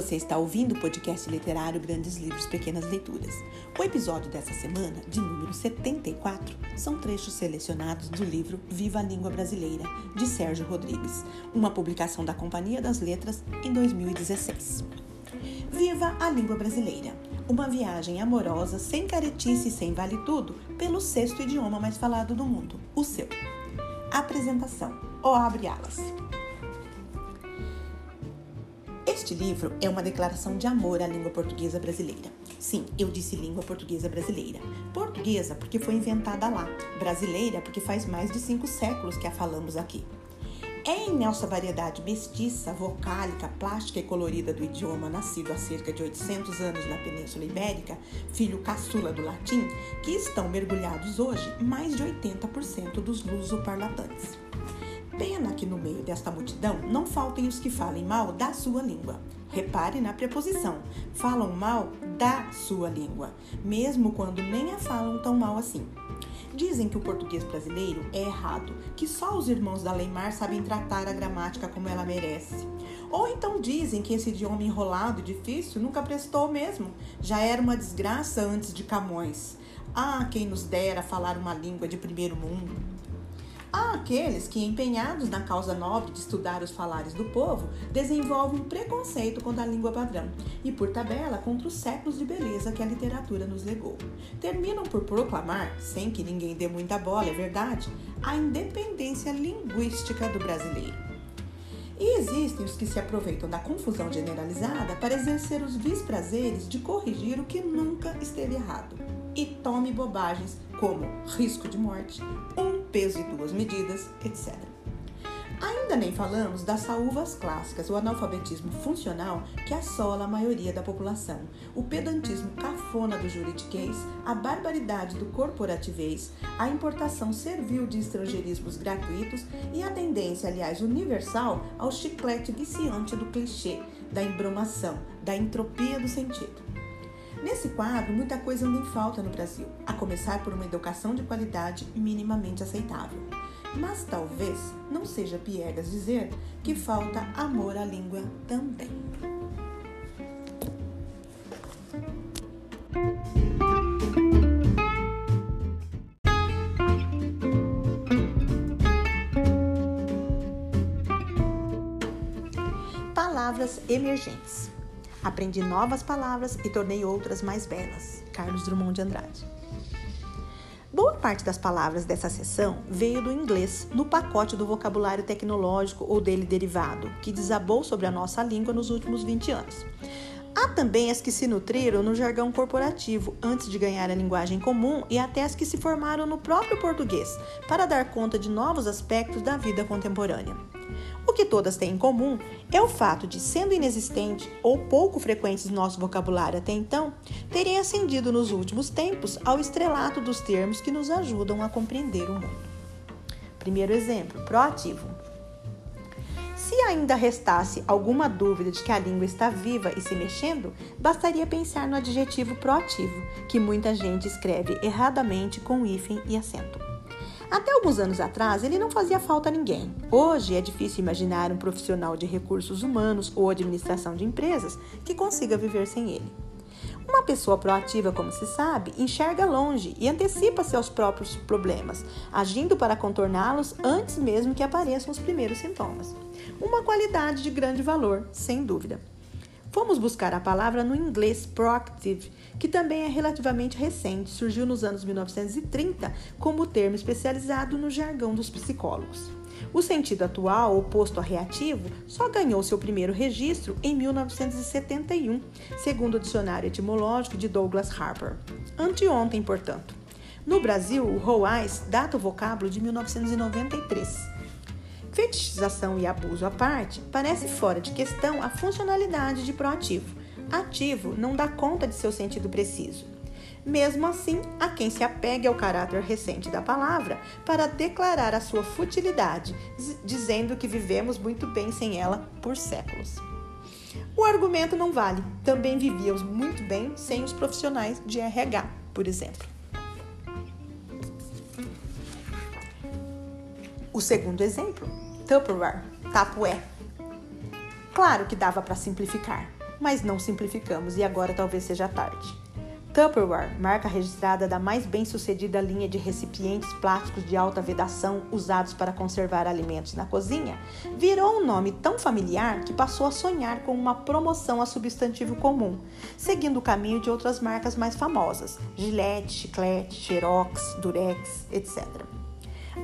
Você está ouvindo o podcast literário Grandes Livros, Pequenas Leituras. O episódio dessa semana, de número 74, são trechos selecionados do livro Viva a Língua Brasileira, de Sérgio Rodrigues, uma publicação da Companhia das Letras em 2016. Viva a Língua Brasileira, uma viagem amorosa, sem caretice e sem vale tudo, pelo sexto idioma mais falado do mundo, o seu. Apresentação, ou abre alas. Este livro é uma declaração de amor à língua portuguesa brasileira. Sim, eu disse língua portuguesa brasileira. Portuguesa porque foi inventada lá, brasileira porque faz mais de cinco séculos que a falamos aqui. É em nossa variedade mestiça, vocálica, plástica e colorida do idioma nascido há cerca de 800 anos na Península Ibérica, filho caçula do latim, que estão mergulhados hoje mais de 80% dos luso-parlantes. Pena que no meio desta multidão não faltem os que falem mal da sua língua. Repare na preposição: falam mal da sua língua, mesmo quando nem a falam tão mal assim. Dizem que o português brasileiro é errado, que só os irmãos da Leimar sabem tratar a gramática como ela merece. Ou então dizem que esse idioma enrolado e difícil nunca prestou mesmo, já era uma desgraça antes de Camões. Ah, quem nos dera falar uma língua de primeiro mundo. Há aqueles que, empenhados na causa nobre de estudar os falares do povo, desenvolvem um preconceito contra a língua padrão e, por tabela, contra os séculos de beleza que a literatura nos legou. Terminam por proclamar, sem que ninguém dê muita bola, é verdade, a independência linguística do brasileiro. E existem os que se aproveitam da confusão generalizada para exercer os vis prazeres de corrigir o que nunca esteve errado. E tome bobagens como risco de morte, um peso e duas medidas, etc. Ainda nem falamos das saúvas clássicas, o analfabetismo funcional que assola a maioria da população, o pedantismo cafona do juridiquês, a barbaridade do corporativês, a importação servil de estrangeirismos gratuitos e a tendência, aliás, universal ao chiclete viciante do clichê, da embromação, da entropia do sentido. Nesse quadro, muita coisa anda em falta no Brasil, a começar por uma educação de qualidade minimamente aceitável. Mas talvez não seja piegas dizer que falta amor à língua também. Palavras emergentes. Aprendi novas palavras e tornei outras mais belas. Carlos Drummond de Andrade. Boa parte das palavras dessa sessão veio do inglês no pacote do vocabulário tecnológico ou dele derivado, que desabou sobre a nossa língua nos últimos 20 anos. Há também as que se nutriram no jargão corporativo antes de ganhar a linguagem comum e até as que se formaram no próprio português para dar conta de novos aspectos da vida contemporânea. O que todas têm em comum é o fato de, sendo inexistente ou pouco frequentes no nosso vocabulário até então, terem ascendido nos últimos tempos ao estrelato dos termos que nos ajudam a compreender o mundo. Primeiro exemplo: proativo. Se ainda restasse alguma dúvida de que a língua está viva e se mexendo, bastaria pensar no adjetivo proativo, que muita gente escreve erradamente com hífen e acento. Até alguns anos atrás, ele não fazia falta a ninguém. Hoje é difícil imaginar um profissional de recursos humanos ou administração de empresas que consiga viver sem ele. Uma pessoa proativa, como se sabe, enxerga longe e antecipa seus próprios problemas, agindo para contorná-los antes mesmo que apareçam os primeiros sintomas. Uma qualidade de grande valor, sem dúvida. Fomos buscar a palavra no inglês proactive, que também é relativamente recente, surgiu nos anos 1930 como termo especializado no jargão dos psicólogos. O sentido atual, oposto a reativo, só ganhou seu primeiro registro em 1971, segundo o dicionário etimológico de Douglas Harper. Anteontem, portanto. No Brasil, o Roais data o vocábulo de 1993. Fetichização e abuso à parte, parece fora de questão a funcionalidade de proativo. Ativo não dá conta de seu sentido preciso. Mesmo assim, há quem se apegue ao caráter recente da palavra para declarar a sua futilidade, dizendo que vivemos muito bem sem ela por séculos. O argumento não vale. Também vivíamos muito bem sem os profissionais de RH, por exemplo. O segundo exemplo, Tupperware, tapué. Claro que dava para simplificar. mas não simplificamos e agora talvez seja tarde. Tupperware, marca registrada da mais bem-sucedida linha de recipientes plásticos de alta vedação usados para conservar alimentos na cozinha, virou um nome tão familiar que passou a sonhar com uma promoção a substantivo comum, seguindo o caminho de outras marcas mais famosas: Gillette, Chiclete, Xerox, Durex, etc.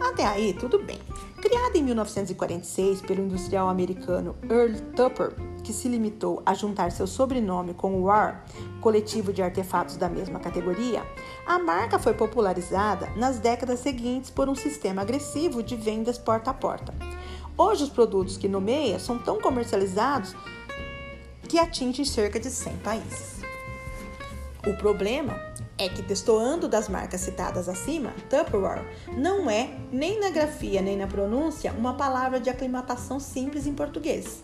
Até aí, tudo bem. Criada em 1946 pelo industrial americano Earl Tupper, que se limitou a juntar seu sobrenome com o WAR, coletivo de artefatos da mesma categoria, a marca foi popularizada nas décadas seguintes por um sistema agressivo de vendas porta a porta. Hoje, os produtos que nomeia são tão comercializados que atingem cerca de 100 países. O problema é que, destoando das marcas citadas acima, Tupperware não é, nem na grafia nem na pronúncia, uma palavra de aclimatação simples em português.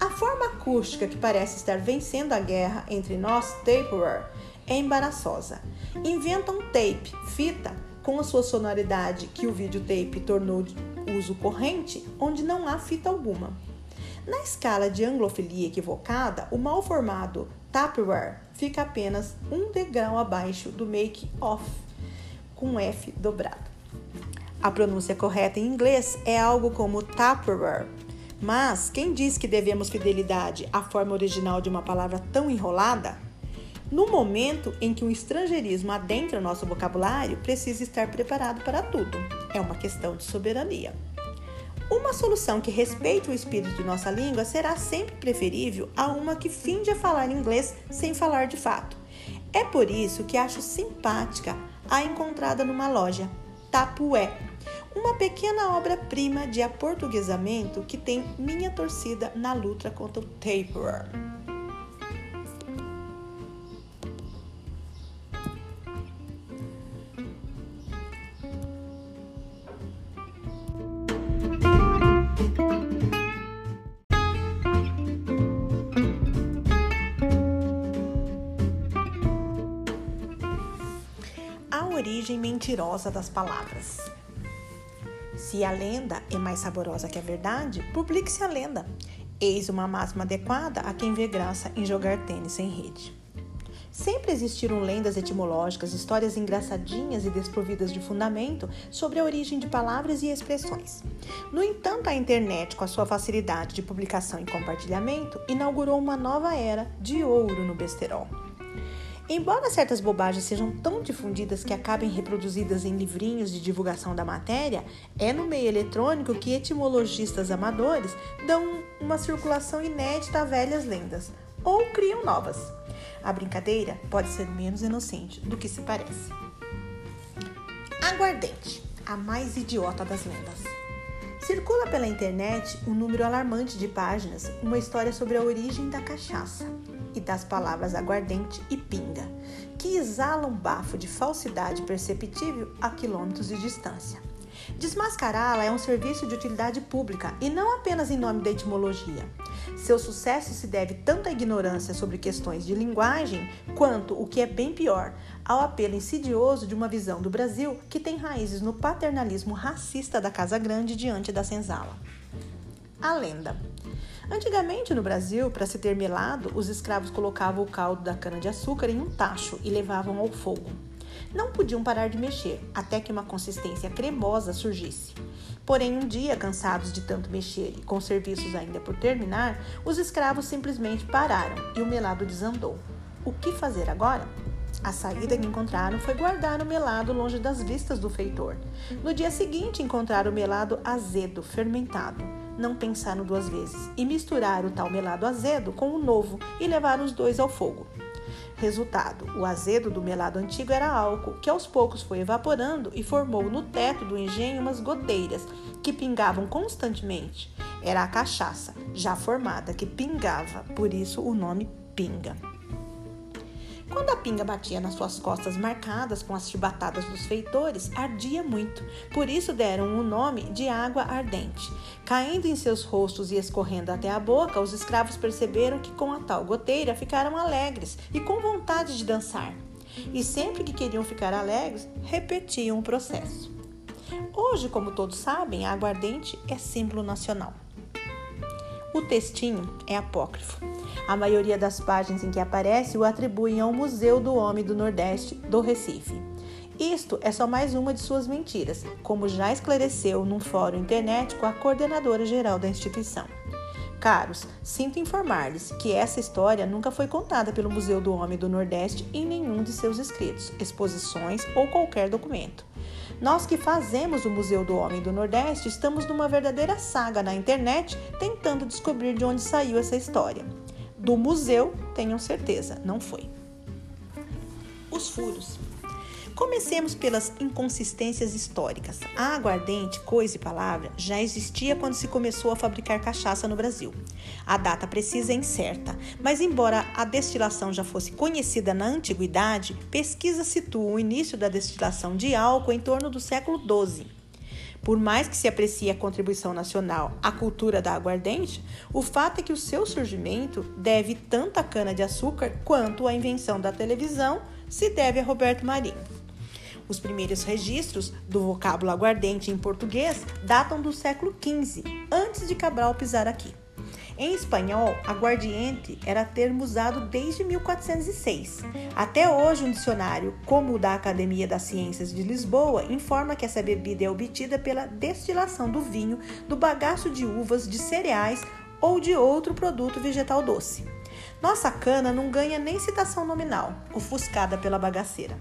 A forma acústica que parece estar vencendo a guerra entre nós, Tupperware, é embaraçosa. Inventam tape, fita, com a sua sonoridade que o videotape tornou uso corrente, onde não há fita alguma. Na escala de anglofilia equivocada, o mal formado Tupperware fica apenas um degrau abaixo do make-off, com F dobrado. A pronúncia correta em inglês é algo como Tupperware, mas quem diz que devemos fidelidade à forma original de uma palavra tão enrolada? No momento em que o estrangeirismo adentra nosso vocabulário, precisa estar preparado para tudo. É uma questão de soberania. Uma solução que respeite o espírito de nossa língua será sempre preferível a uma que finde a falar inglês sem falar de fato. É por isso que acho simpática a encontrada numa loja, Tapué, uma pequena obra-prima de aportuguesamento que tem minha torcida na luta contra o tapeworm. Mentirosa das palavras. Se a lenda é mais saborosa que a verdade, publique-se a lenda. Eis uma máxima adequada a quem vê graça em jogar tênis sem rede. Sempre existiram lendas etimológicas, histórias engraçadinhas e desprovidas de fundamento sobre a origem de palavras e expressões. No entanto, a internet, com a sua facilidade de publicação e compartilhamento, inaugurou uma nova era de ouro no besterol. Embora certas bobagens sejam tão difundidas que acabem reproduzidas em livrinhos de divulgação da matéria, é no meio eletrônico que etimologistas amadores dão uma circulação inédita a velhas lendas ou criam novas. A brincadeira pode ser menos inocente do que se parece. Aguardente, a mais idiota das lendas. Circula pela internet um número alarmante de páginas, uma história sobre a origem da cachaça e das palavras aguardente e pinga, que exalam um bafo de falsidade perceptível a quilômetros de distância. Desmascará-la é um serviço de utilidade pública e não apenas em nome da etimologia. Seu sucesso se deve tanto à ignorância sobre questões de linguagem, quanto, o que é bem pior, ao apelo insidioso de uma visão do Brasil que tem raízes no paternalismo racista da Casa Grande diante da senzala. A lenda. Antigamente no Brasil, para se ter melado, os escravos colocavam o caldo da cana-de-açúcar em um tacho e levavam ao fogo. Não podiam parar de mexer até que uma consistência cremosa surgisse. Porém, um dia, cansados de tanto mexer e com serviços ainda por terminar, os escravos simplesmente pararam e o melado desandou. O que fazer agora? A saída que encontraram foi guardar o melado longe das vistas do feitor. No dia seguinte, encontraram o melado azedo, fermentado não pensaram duas vezes e misturaram o tal melado azedo com o novo e levaram os dois ao fogo. Resultado: o azedo do melado antigo era álcool, que aos poucos foi evaporando e formou no teto do engenho umas goteiras que pingavam constantemente. Era a cachaça, já formada, que pingava, por isso o nome pinga. Quando a pinga batia nas suas costas marcadas com as chibatadas dos feitores, ardia muito. Por isso deram o nome de água ardente. Caindo em seus rostos e escorrendo até a boca, os escravos perceberam que com a tal goteira ficaram alegres e com vontade de dançar. E sempre que queriam ficar alegres, repetiam o processo. Hoje, como todos sabem, a aguardente é símbolo nacional. O textinho é apócrifo. A maioria das páginas em que aparece o atribuem ao Museu do Homem do Nordeste do Recife. Isto é só mais uma de suas mentiras, como já esclareceu num fórum internet com a coordenadora geral da instituição. Caros, sinto informar-lhes que essa história nunca foi contada pelo Museu do Homem do Nordeste em nenhum de seus escritos, exposições ou qualquer documento. Nós que fazemos o Museu do Homem do Nordeste estamos numa verdadeira saga na internet tentando descobrir de onde saiu essa história. Do museu, tenham certeza, não foi. Os furos. Comecemos pelas inconsistências históricas. A aguardente, coisa e palavra, já existia quando se começou a fabricar cachaça no Brasil. A data precisa é incerta, mas embora a destilação já fosse conhecida na antiguidade, pesquisas situam o início da destilação de álcool em torno do século XII. Por mais que se aprecie a contribuição nacional à cultura da aguardente, o fato é que o seu surgimento deve tanto à cana-de-açúcar quanto à invenção da televisão se deve a Roberto Marinho. Os primeiros registros do vocábulo aguardente em português datam do século XV, antes de Cabral pisar aqui. Em espanhol, aguardiente era termo usado desde 1406. Até hoje, um dicionário, como o da Academia das Ciências de Lisboa, informa que essa bebida é obtida pela destilação do vinho, do bagaço de uvas, de cereais ou de outro produto vegetal doce. Nossa cana não ganha nem citação nominal, ofuscada pela bagaceira.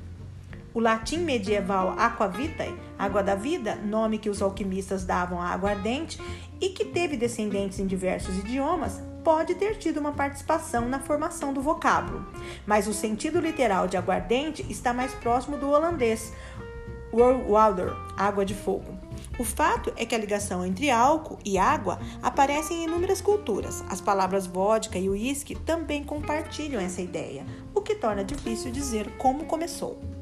O latim medieval aquavitae, água da vida, nome que os alquimistas davam à água ardente e que teve descendentes em diversos idiomas, pode ter tido uma participação na formação do vocábulo, mas o sentido literal de aguardente está mais próximo do holandês water, água de fogo. O fato é que a ligação entre álcool e água aparece em inúmeras culturas. As palavras vodka e uísque também compartilham essa ideia, o que torna difícil dizer como começou.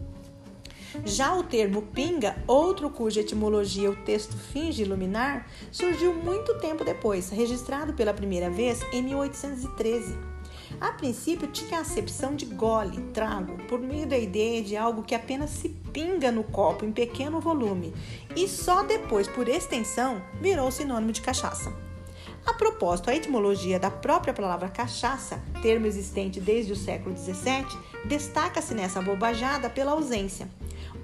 Já o termo pinga, outro cuja etimologia o texto finge iluminar, surgiu muito tempo depois, registrado pela primeira vez em 1813. A princípio tinha a acepção de gole, trago, por meio da ideia de algo que apenas se pinga no copo em pequeno volume, e só depois, por extensão, virou sinônimo de cachaça. A propósito, a etimologia da própria palavra cachaça, termo existente desde o século XVII, destaca-se nessa bobajada pela ausência.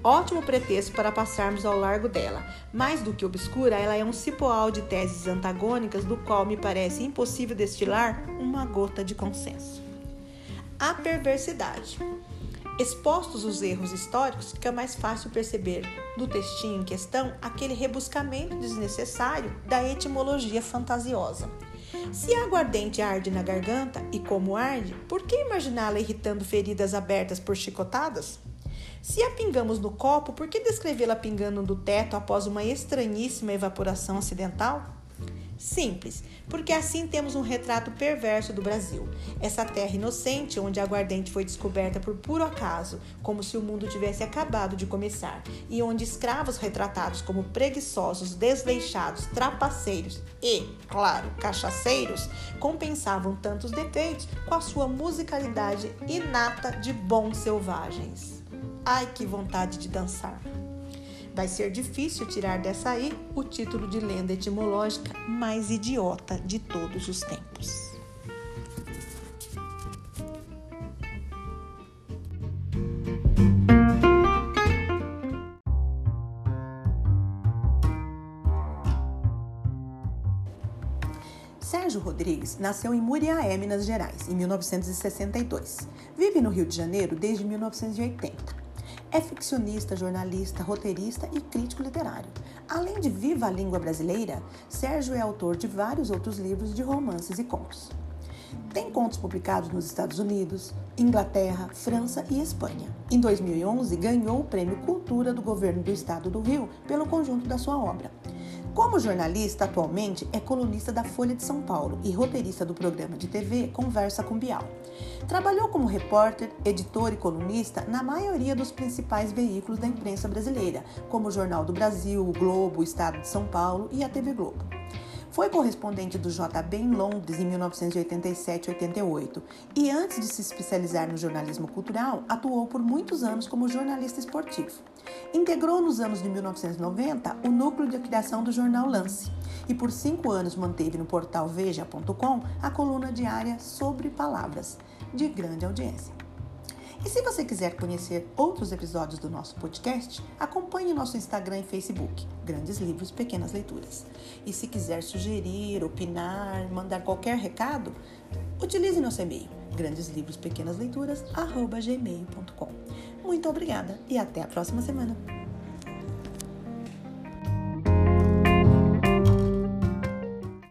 Ótimo pretexto para passarmos ao largo dela. Mais do que obscura, ela é um cipoal de teses antagônicas do qual me parece impossível destilar uma gota de consenso. A perversidade. Expostos os erros históricos, fica mais fácil perceber do textinho em questão aquele rebuscamento desnecessário da etimologia fantasiosa. Se a aguardente arde na garganta, e como arde, por que imaginá-la irritando feridas abertas por chicotadas? Se a pingamos no copo, por que descrevê-la pingando do teto após uma estranhíssima evaporação acidental? Simples, porque assim temos um retrato perverso do Brasil. Essa terra inocente onde a aguardente foi descoberta por puro acaso, como se o mundo tivesse acabado de começar, e onde escravos retratados como preguiçosos, desleixados, trapaceiros e, claro, cachaceiros, compensavam tantos defeitos com a sua musicalidade inata de bons selvagens. Ai, que vontade de dançar! Vai ser difícil tirar dessa aí o título de lenda etimológica mais idiota de todos os tempos. Sérgio Rodrigues nasceu em Muriaé, Minas Gerais, em 1962. Vive no Rio de Janeiro desde 1980. É ficcionista, jornalista, roteirista e crítico literário. Além de viva a língua brasileira, Sérgio é autor de vários outros livros de romances e contos. Tem contos publicados nos Estados Unidos, Inglaterra, França e Espanha. Em 2011, ganhou o Prêmio Cultura do Governo do Estado do Rio pelo conjunto da sua obra. Como jornalista, atualmente é colunista da Folha de São Paulo e roteirista do programa de TV Conversa com Bial. Trabalhou como repórter, editor e colunista na maioria dos principais veículos da imprensa brasileira, como o Jornal do Brasil, o Globo, o Estado de São Paulo e a TV Globo. Foi correspondente do JB em Londres em 1987-88 e, antes de se especializar no jornalismo cultural, atuou por muitos anos como jornalista esportivo. Integrou nos anos de 1990 o núcleo de criação do jornal Lance e por cinco anos manteve no portal veja.com a coluna diária sobre palavras, de grande audiência. E se você quiser conhecer outros episódios do nosso podcast, acompanhe nosso Instagram e Facebook, Grandes Livros, Pequenas Leituras. E se quiser sugerir, opinar, mandar qualquer recado, utilize nosso e-mail, grandeslivros, pequenas leituras, gmail.com. Muito obrigada e até a próxima semana.